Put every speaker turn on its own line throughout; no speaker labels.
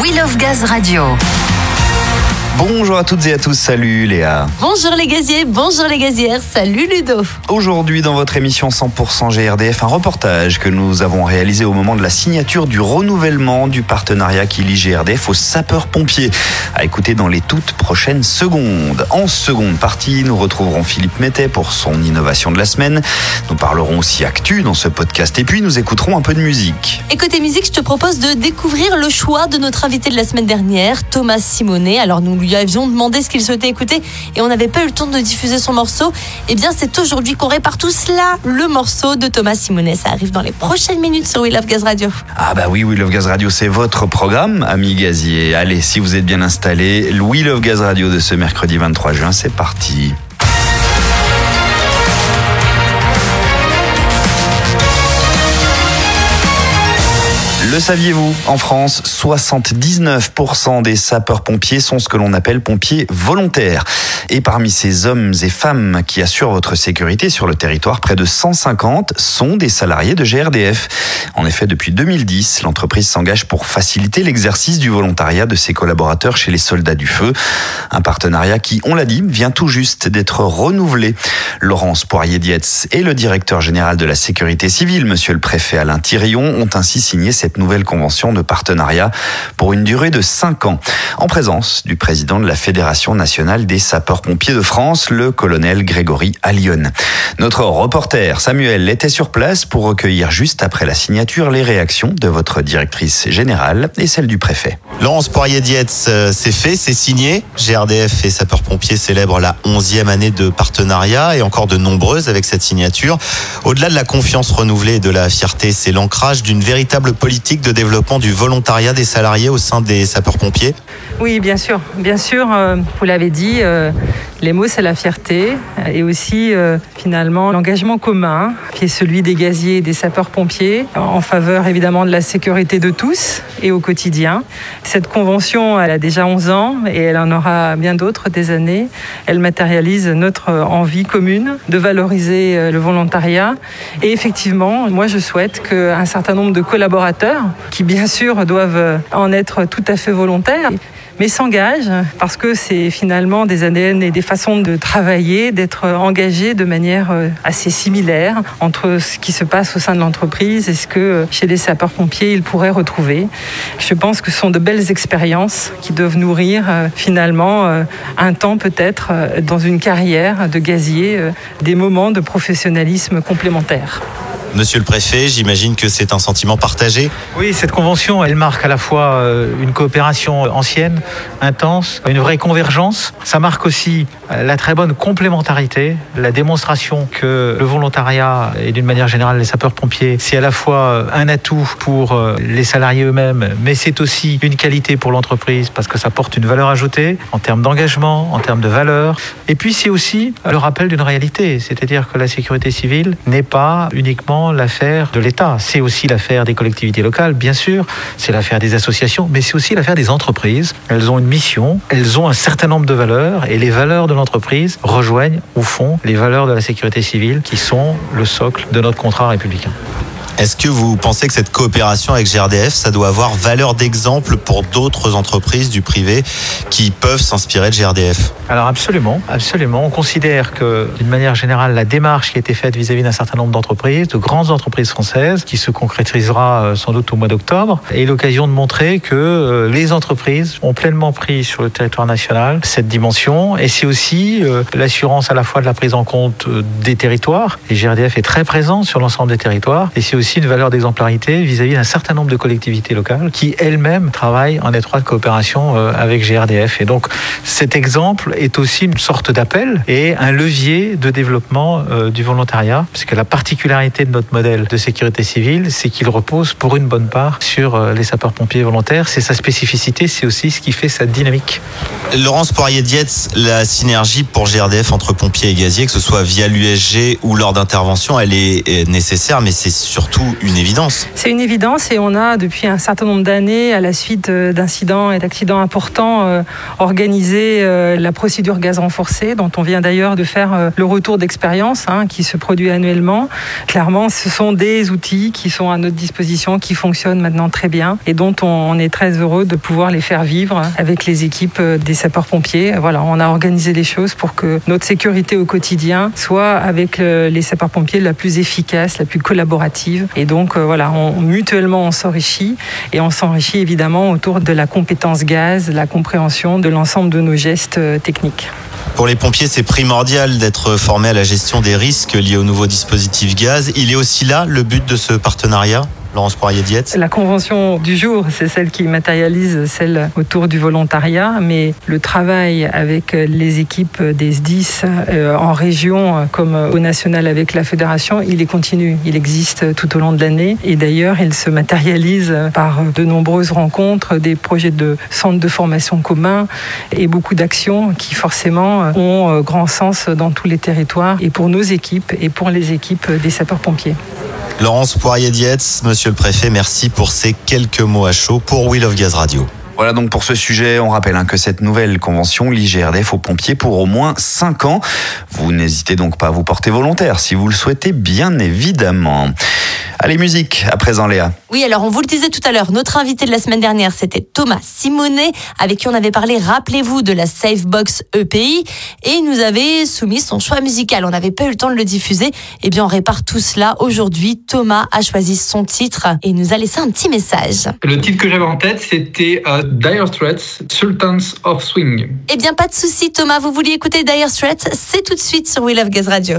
We Love Gaz Radio.
Bonjour à toutes et à tous, salut Léa.
Bonjour les gaziers, bonjour les gazières, salut Ludo.
Aujourd'hui dans votre émission 100% GRDF, un reportage que nous avons réalisé au moment de la signature du renouvellement du partenariat qui lie GRDF aux sapeurs-pompiers. À écouter dans les toutes prochaines secondes. En seconde partie, nous retrouverons Philippe Mettet pour son innovation de la semaine. Nous parlerons aussi actu dans ce podcast et puis nous écouterons un peu de musique.
Et côté musique, je te propose de découvrir le choix de notre invité de la semaine dernière, Thomas Simonet. Alors nous lui avions demandé ce qu'il souhaitait écouter et on n'avait pas eu le temps de diffuser son morceau. Eh bien, c'est aujourd'hui qu'on répare tout cela, le morceau de Thomas Simonet. Ça arrive dans les prochaines minutes sur We Love Gaz Radio.
Ah bah oui, We Love Gaz Radio, c'est votre programme, amis gaziers. Allez, si vous êtes bien installés, le We Love Gaz Radio de ce mercredi 23 juin, c'est parti. Le saviez-vous? En France, 79% des sapeurs-pompiers sont ce que l'on appelle pompiers volontaires. Et parmi ces hommes et femmes qui assurent votre sécurité sur le territoire, près de 150 sont des salariés de GRDF. En effet, depuis 2010, l'entreprise s'engage pour faciliter l'exercice du volontariat de ses collaborateurs chez les soldats du feu. Un partenariat qui, on l'a dit, vient tout juste d'être renouvelé. Laurence Poirier-Dietz et le directeur général de la sécurité civile, monsieur le préfet Alain Thirion, ont ainsi signé cette nouvelle convention de partenariat pour une durée de 5 ans, en présence du président de la Fédération nationale des sapeurs-pompiers de France, le colonel Grégory Allion. Notre reporter Samuel était sur place pour recueillir juste après la signature les réactions de votre directrice générale et celle du préfet.
Laurence Poirier-Dietz, euh, c'est fait, c'est signé. GRDF et sapeurs-pompiers célèbrent la 11e année de partenariat et encore de nombreuses avec cette signature. Au-delà de la confiance renouvelée et de la fierté, c'est l'ancrage d'une véritable politique de développement du volontariat des salariés au sein des sapeurs-pompiers?
Oui, bien sûr. Bien sûr, euh, vous l'avez dit, euh, les mots, c'est la fierté et aussi euh, finalement l'engagement commun qui est celui des gaziers et des sapeurs-pompiers en faveur évidemment de la sécurité de tous et au quotidien. Cette convention, elle a déjà 11 ans et elle en aura bien d'autres des années. Elle matérialise notre envie commune de valoriser le volontariat. Et effectivement, moi je souhaite qu'un certain nombre de collaborateurs, qui bien sûr doivent en être tout à fait volontaires, mais s'engagent parce que c'est finalement des ADN et des façons de travailler, d'être engagés de manière assez similaire entre ce qui se passe au sein de l'entreprise et ce que chez les sapeurs-pompiers ils pourraient retrouver. Je pense que ce sont de belles expériences qui doivent nourrir finalement un temps peut-être dans une carrière de gazier des moments de professionnalisme complémentaires.
Monsieur le préfet, j'imagine que c'est un sentiment partagé.
Oui, cette convention, elle marque à la fois une coopération ancienne, intense, une vraie convergence. Ça marque aussi la très bonne complémentarité, la démonstration que le volontariat et d'une manière générale les sapeurs-pompiers, c'est à la fois un atout pour les salariés eux-mêmes, mais c'est aussi une qualité pour l'entreprise parce que ça porte une valeur ajoutée en termes d'engagement, en termes de valeur. Et puis c'est aussi le rappel d'une réalité, c'est-à-dire que la sécurité civile n'est pas uniquement l'affaire de l'État. C'est aussi l'affaire des collectivités locales, bien sûr. C'est l'affaire des associations, mais c'est aussi l'affaire des entreprises. Elles ont une mission, elles ont un certain nombre de valeurs, et les valeurs de l'entreprise rejoignent, au fond, les valeurs de la sécurité civile, qui sont le socle de notre contrat républicain.
Est-ce que vous pensez que cette coopération avec GRDF, ça doit avoir valeur d'exemple pour d'autres entreprises du privé qui peuvent s'inspirer de GRDF
Alors absolument, absolument. On considère que, d'une manière générale, la démarche qui a été faite vis-à-vis d'un certain nombre d'entreprises, de grandes entreprises françaises, qui se concrétisera sans doute au mois d'octobre, est l'occasion de montrer que les entreprises ont pleinement pris sur le territoire national cette dimension. Et c'est aussi l'assurance à la fois de la prise en compte des territoires. Et est très présent sur l'ensemble des territoires. Et c'est aussi une valeur d'exemplarité vis-à-vis d'un certain nombre de collectivités locales qui elles-mêmes travaillent en étroite coopération avec GRDF. Et donc cet exemple est aussi une sorte d'appel et un levier de développement du volontariat, puisque la particularité de notre modèle de sécurité civile, c'est qu'il repose pour une bonne part sur les sapeurs-pompiers volontaires. C'est sa spécificité, c'est aussi ce qui fait sa dynamique.
Laurence Poirier-Dietz, la synergie pour GRDF entre pompiers et gaziers, que ce soit via l'USG ou lors d'intervention, elle est nécessaire, mais c'est surtout une évidence.
C'est une évidence et on a depuis un certain nombre d'années, à la suite euh, d'incidents et d'accidents importants, euh, organisé euh, la procédure gaz renforcé, dont on vient d'ailleurs de faire le retour d'expérience, hein, qui se produit annuellement. Clairement, ce sont des outils qui sont à notre disposition, qui fonctionnent maintenant très bien et dont on est très heureux de pouvoir les faire vivre avec les équipes des sapeurs-pompiers. Voilà, on a organisé les choses pour que notre sécurité au quotidien soit avec les sapeurs-pompiers la plus efficace, la plus collaborative. Et donc, voilà, on, mutuellement, on s'enrichit et on s'enrichit évidemment autour de la compétence gaz, la compréhension de l'ensemble de nos gestes euh, techniques.
Pour les pompiers, c'est primordial d'être formés à la gestion des risques liés au nouveau dispositif gaz. Il est aussi là le but de ce partenariat? Laurence
La convention du jour, c'est celle qui matérialise celle autour du volontariat, mais le travail avec les équipes des SDIS euh, en région comme au national avec la fédération, il est continu, il existe tout au long de l'année. Et d'ailleurs il se matérialise par de nombreuses rencontres, des projets de centres de formation communs et beaucoup d'actions qui forcément ont grand sens dans tous les territoires et pour nos équipes et pour les équipes des sapeurs-pompiers.
Laurence Poirier-Dietz, monsieur le préfet, merci pour ces quelques mots à chaud pour Will of Gaz Radio.
Voilà donc pour ce sujet, on rappelle hein, que cette nouvelle convention lie GRDF aux pompiers pour au moins 5 ans. Vous n'hésitez donc pas à vous porter volontaire si vous le souhaitez, bien évidemment. Allez, musique, à présent Léa.
Oui, alors on vous le disait tout à l'heure, notre invité de la semaine dernière, c'était Thomas Simonet, avec qui on avait parlé, rappelez-vous, de la Safebox EPI, et il nous avait soumis son choix musical. On n'avait pas eu le temps de le diffuser. Eh bien, on répare tout cela aujourd'hui. Thomas a choisi son titre et nous a laissé un petit message.
Le titre que j'avais en tête, c'était euh, Dire Straits, Sultans of Swing.
Eh bien, pas de souci, Thomas, vous vouliez écouter Dire Straits, c'est tout de suite sur We Love Gaz Radio.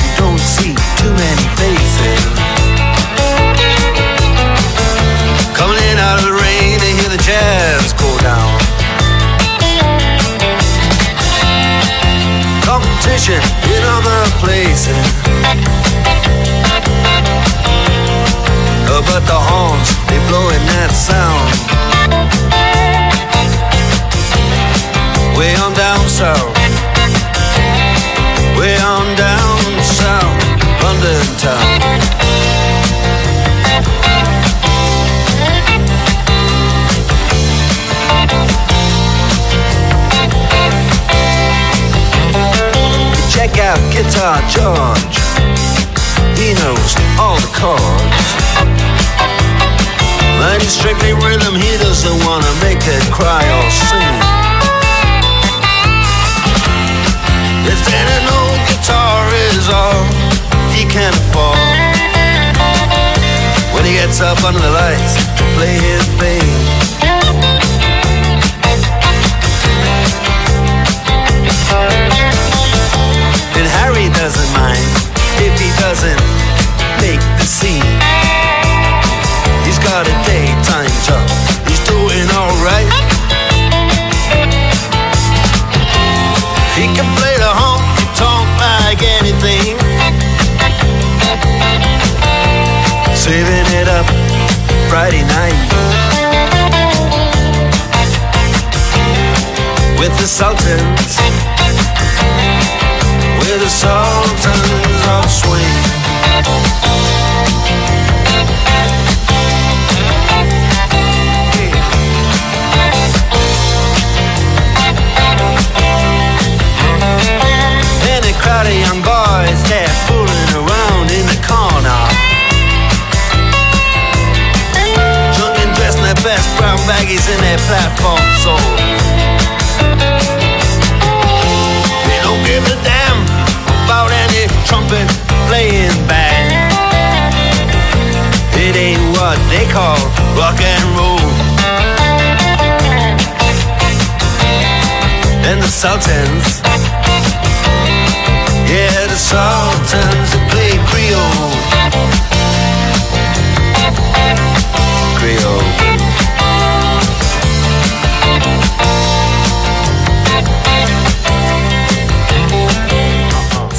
too many faces. Coming in out of the rain to hear the jazz go down. Competition in other places. but the horns, they blowing that sound. Town. Check out Guitar George, he knows all the chords. But he's strictly rhythm, he doesn't wanna make it cry or sing. If then an old guitar is all can afford When he gets up under the lights to play his thing with the Sultans, with the Sultans of Swing. Crowd of young boys fooling around in the corner. Dressed in their best brown baggies their platform soles. Call rock and roll. And the Sultans, yeah, the Sultans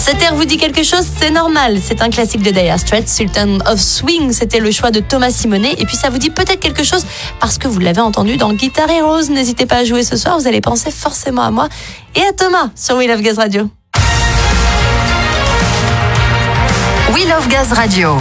7 air vous dit quelque chose, c'est normal. C'est un classique de Dire Straits, Sultan of Swing. C'était le choix de Thomas Simonet. Et puis ça vous dit peut-être quelque chose parce que vous l'avez entendu dans Guitar Heroes. N'hésitez pas à jouer ce soir. Vous allez penser forcément à moi et à Thomas sur We Love Gaz Radio.
We Love Gaz Radio.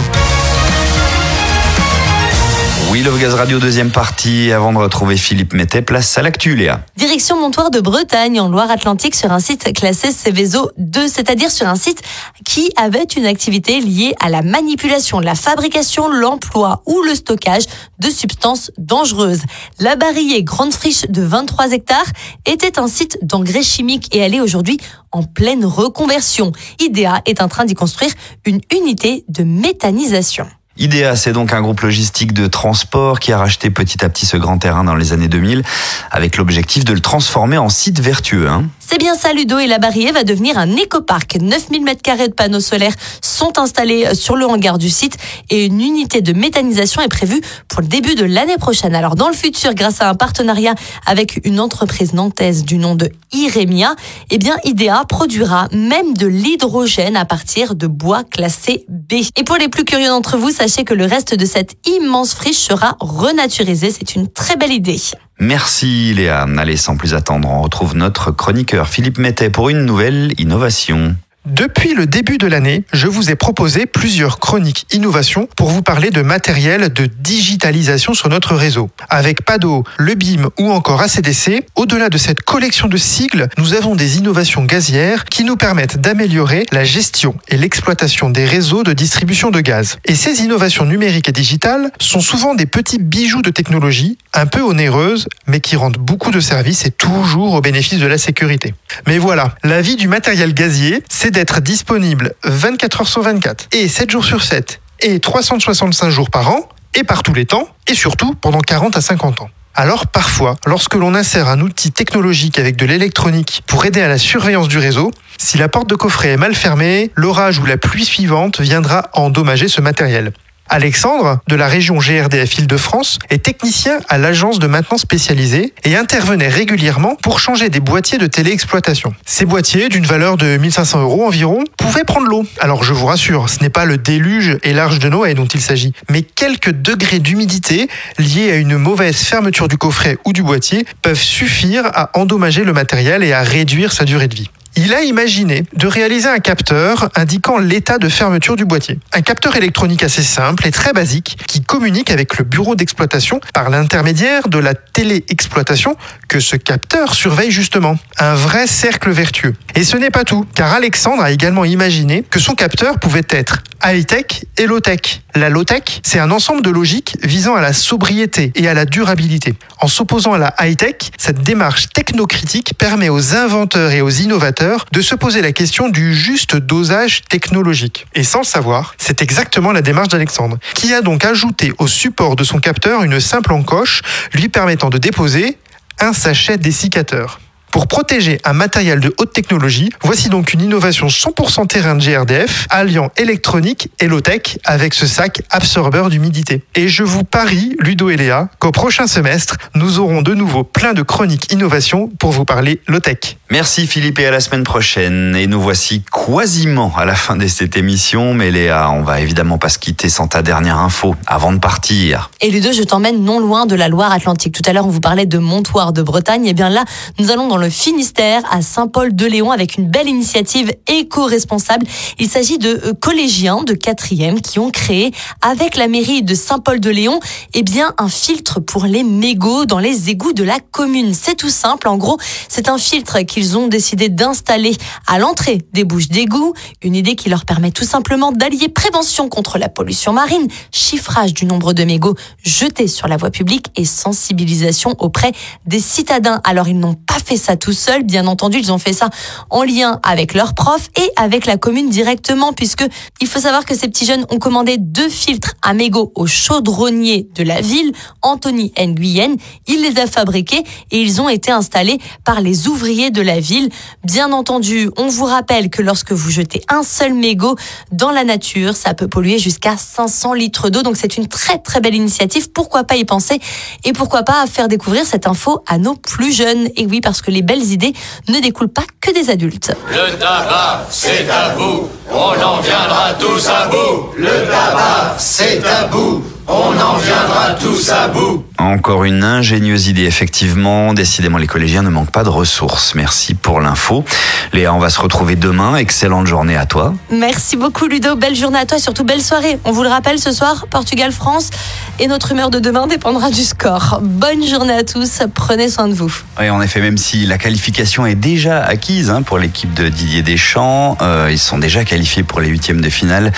Oui, Love Gaz Radio, deuxième partie. Avant de retrouver Philippe Mettet, place à l'actu, Léa.
Direction Montoire de Bretagne, en Loire-Atlantique, sur un site classé Céveso 2, c'est-à-dire sur un site qui avait une activité liée à la manipulation, la fabrication, l'emploi ou le stockage de substances dangereuses. La Barillée, grande friche de 23 hectares, était un site d'engrais chimiques et elle est aujourd'hui en pleine reconversion. IDEA est en train d'y construire une unité de méthanisation.
IDEA, c'est donc un groupe logistique de transport qui a racheté petit à petit ce grand terrain dans les années 2000 avec l'objectif de le transformer en site vertueux. Hein.
C'est bien ça, Ludo, et la Barrière va devenir un écoparc. 9000 m2 de panneaux solaires sont installés sur le hangar du site et une unité de méthanisation est prévue pour le début de l'année prochaine. Alors, dans le futur, grâce à un partenariat avec une entreprise nantaise du nom de Iremia, eh bien, IDEA produira même de l'hydrogène à partir de bois classé B. Et pour les plus curieux d'entre vous, sachez que le reste de cette immense friche sera renaturisé. C'est une très belle idée.
Merci Léa. Allez, sans plus attendre, on retrouve notre chroniqueur Philippe Mettet pour une nouvelle innovation.
Depuis le début de l'année, je vous ai proposé plusieurs chroniques innovations pour vous parler de matériel de digitalisation sur notre réseau. Avec PADO, le BIM ou encore ACDC, au-delà de cette collection de sigles, nous avons des innovations gazières qui nous permettent d'améliorer la gestion et l'exploitation des réseaux de distribution de gaz. Et ces innovations numériques et digitales sont souvent des petits bijoux de technologie, un peu onéreuses, mais qui rendent beaucoup de services et toujours au bénéfice de la sécurité. Mais voilà, la vie du matériel gazier, c'est d'être disponible 24 heures sur 24 et 7 jours sur 7 et 365 jours par an et par tous les temps et surtout pendant 40 à 50 ans. Alors parfois, lorsque l'on insère un outil technologique avec de l'électronique pour aider à la surveillance du réseau, si la porte de coffret est mal fermée, l'orage ou la pluie suivante viendra endommager ce matériel. Alexandre, de la région GRDF Île-de-France, est technicien à l'agence de maintenance spécialisée et intervenait régulièrement pour changer des boîtiers de téléexploitation. Ces boîtiers, d'une valeur de 1500 euros environ, pouvaient prendre l'eau. Alors je vous rassure, ce n'est pas le déluge et l'arche de Noé dont il s'agit, mais quelques degrés d'humidité liés à une mauvaise fermeture du coffret ou du boîtier peuvent suffire à endommager le matériel et à réduire sa durée de vie il a imaginé de réaliser un capteur indiquant l'état de fermeture du boîtier. Un capteur électronique assez simple et très basique qui communique avec le bureau d'exploitation par l'intermédiaire de la téléexploitation que ce capteur surveille justement. Un vrai cercle vertueux. Et ce n'est pas tout, car Alexandre a également imaginé que son capteur pouvait être high-tech et low-tech. La low-tech, c'est un ensemble de logiques visant à la sobriété et à la durabilité. En s'opposant à la high-tech, cette démarche technocritique permet aux inventeurs et aux innovateurs de se poser la question du juste dosage technologique. Et sans le savoir, c'est exactement la démarche d'Alexandre, qui a donc ajouté au support de son capteur une simple encoche lui permettant de déposer un sachet dessiccateur. Pour protéger un matériel de haute technologie, voici donc une innovation 100% terrain de GRDF, alliant électronique et low-tech avec ce sac absorbeur d'humidité. Et je vous parie, Ludo et Léa, qu'au prochain semestre, nous aurons de nouveau plein de chroniques innovation pour vous parler low-tech.
Merci Philippe et à la semaine prochaine. Et nous voici quasiment à la fin de cette émission. Mais Léa, on va évidemment pas se quitter sans ta dernière info avant de partir.
Et Ludo, je t'emmène non loin de la Loire-Atlantique. Tout à l'heure, on vous parlait de Montoire de Bretagne. Et bien là, nous allons dans le Finistère, à Saint-Paul-de-Léon, avec une belle initiative éco-responsable. Il s'agit de euh, collégiens de quatrième qui ont créé, avec la mairie de Saint-Paul-de-Léon, eh bien, un filtre pour les mégots dans les égouts de la commune. C'est tout simple. En gros, c'est un filtre qu'ils ont décidé d'installer à l'entrée des bouches d'égout. Une idée qui leur permet tout simplement d'allier prévention contre la pollution marine, chiffrage du nombre de mégots jetés sur la voie publique et sensibilisation auprès des citadins. Alors, ils n'ont pas fait ça tout seuls. Bien entendu, ils ont fait ça en lien avec leurs profs et avec la commune directement, puisque il faut savoir que ces petits jeunes ont commandé deux filtres à mégots au chaudronnier de la ville, Anthony Nguyen. Il les a fabriqués et ils ont été installés par les ouvriers de la ville. Bien entendu, on vous rappelle que lorsque vous jetez un seul mégot dans la nature, ça peut polluer jusqu'à 500 litres d'eau. Donc c'est une très très belle initiative. Pourquoi pas y penser et pourquoi pas faire découvrir cette info à nos plus jeunes? Et oui, parce que les belles idées ne découlent pas que des adultes.
Le tabac, c'est tabou, on en viendra tous à bout. Le tabac, c'est tabou, on en viendra tous à bout.
Encore une ingénieuse idée, effectivement. Décidément, les collégiens ne manquent pas de ressources. Merci pour l'info. Léa, on va se retrouver demain. Excellente journée à toi.
Merci beaucoup Ludo, belle journée à toi et surtout belle soirée. On vous le rappelle ce soir, Portugal-France et notre humeur de demain dépendra du score. Bonne journée à tous, prenez soin de vous.
Oui, en effet, même si la qualification est déjà acquise hein, pour l'équipe de Didier Deschamps, euh, ils sont déjà qualifiés pour les huitièmes de finale.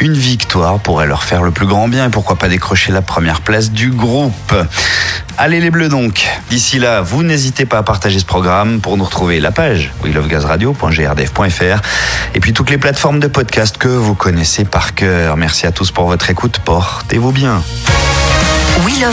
Une victoire pourrait leur faire le plus grand bien et pourquoi pas décrocher la première place du groupe. Allez les bleus donc. D'ici là, vous n'hésitez pas à partager ce programme pour nous retrouver la page WeLoveGazRadio.grdf.fr et puis toutes les plateformes de podcast que vous connaissez par cœur. Merci à tous pour votre écoute. Portez-vous bien.
We.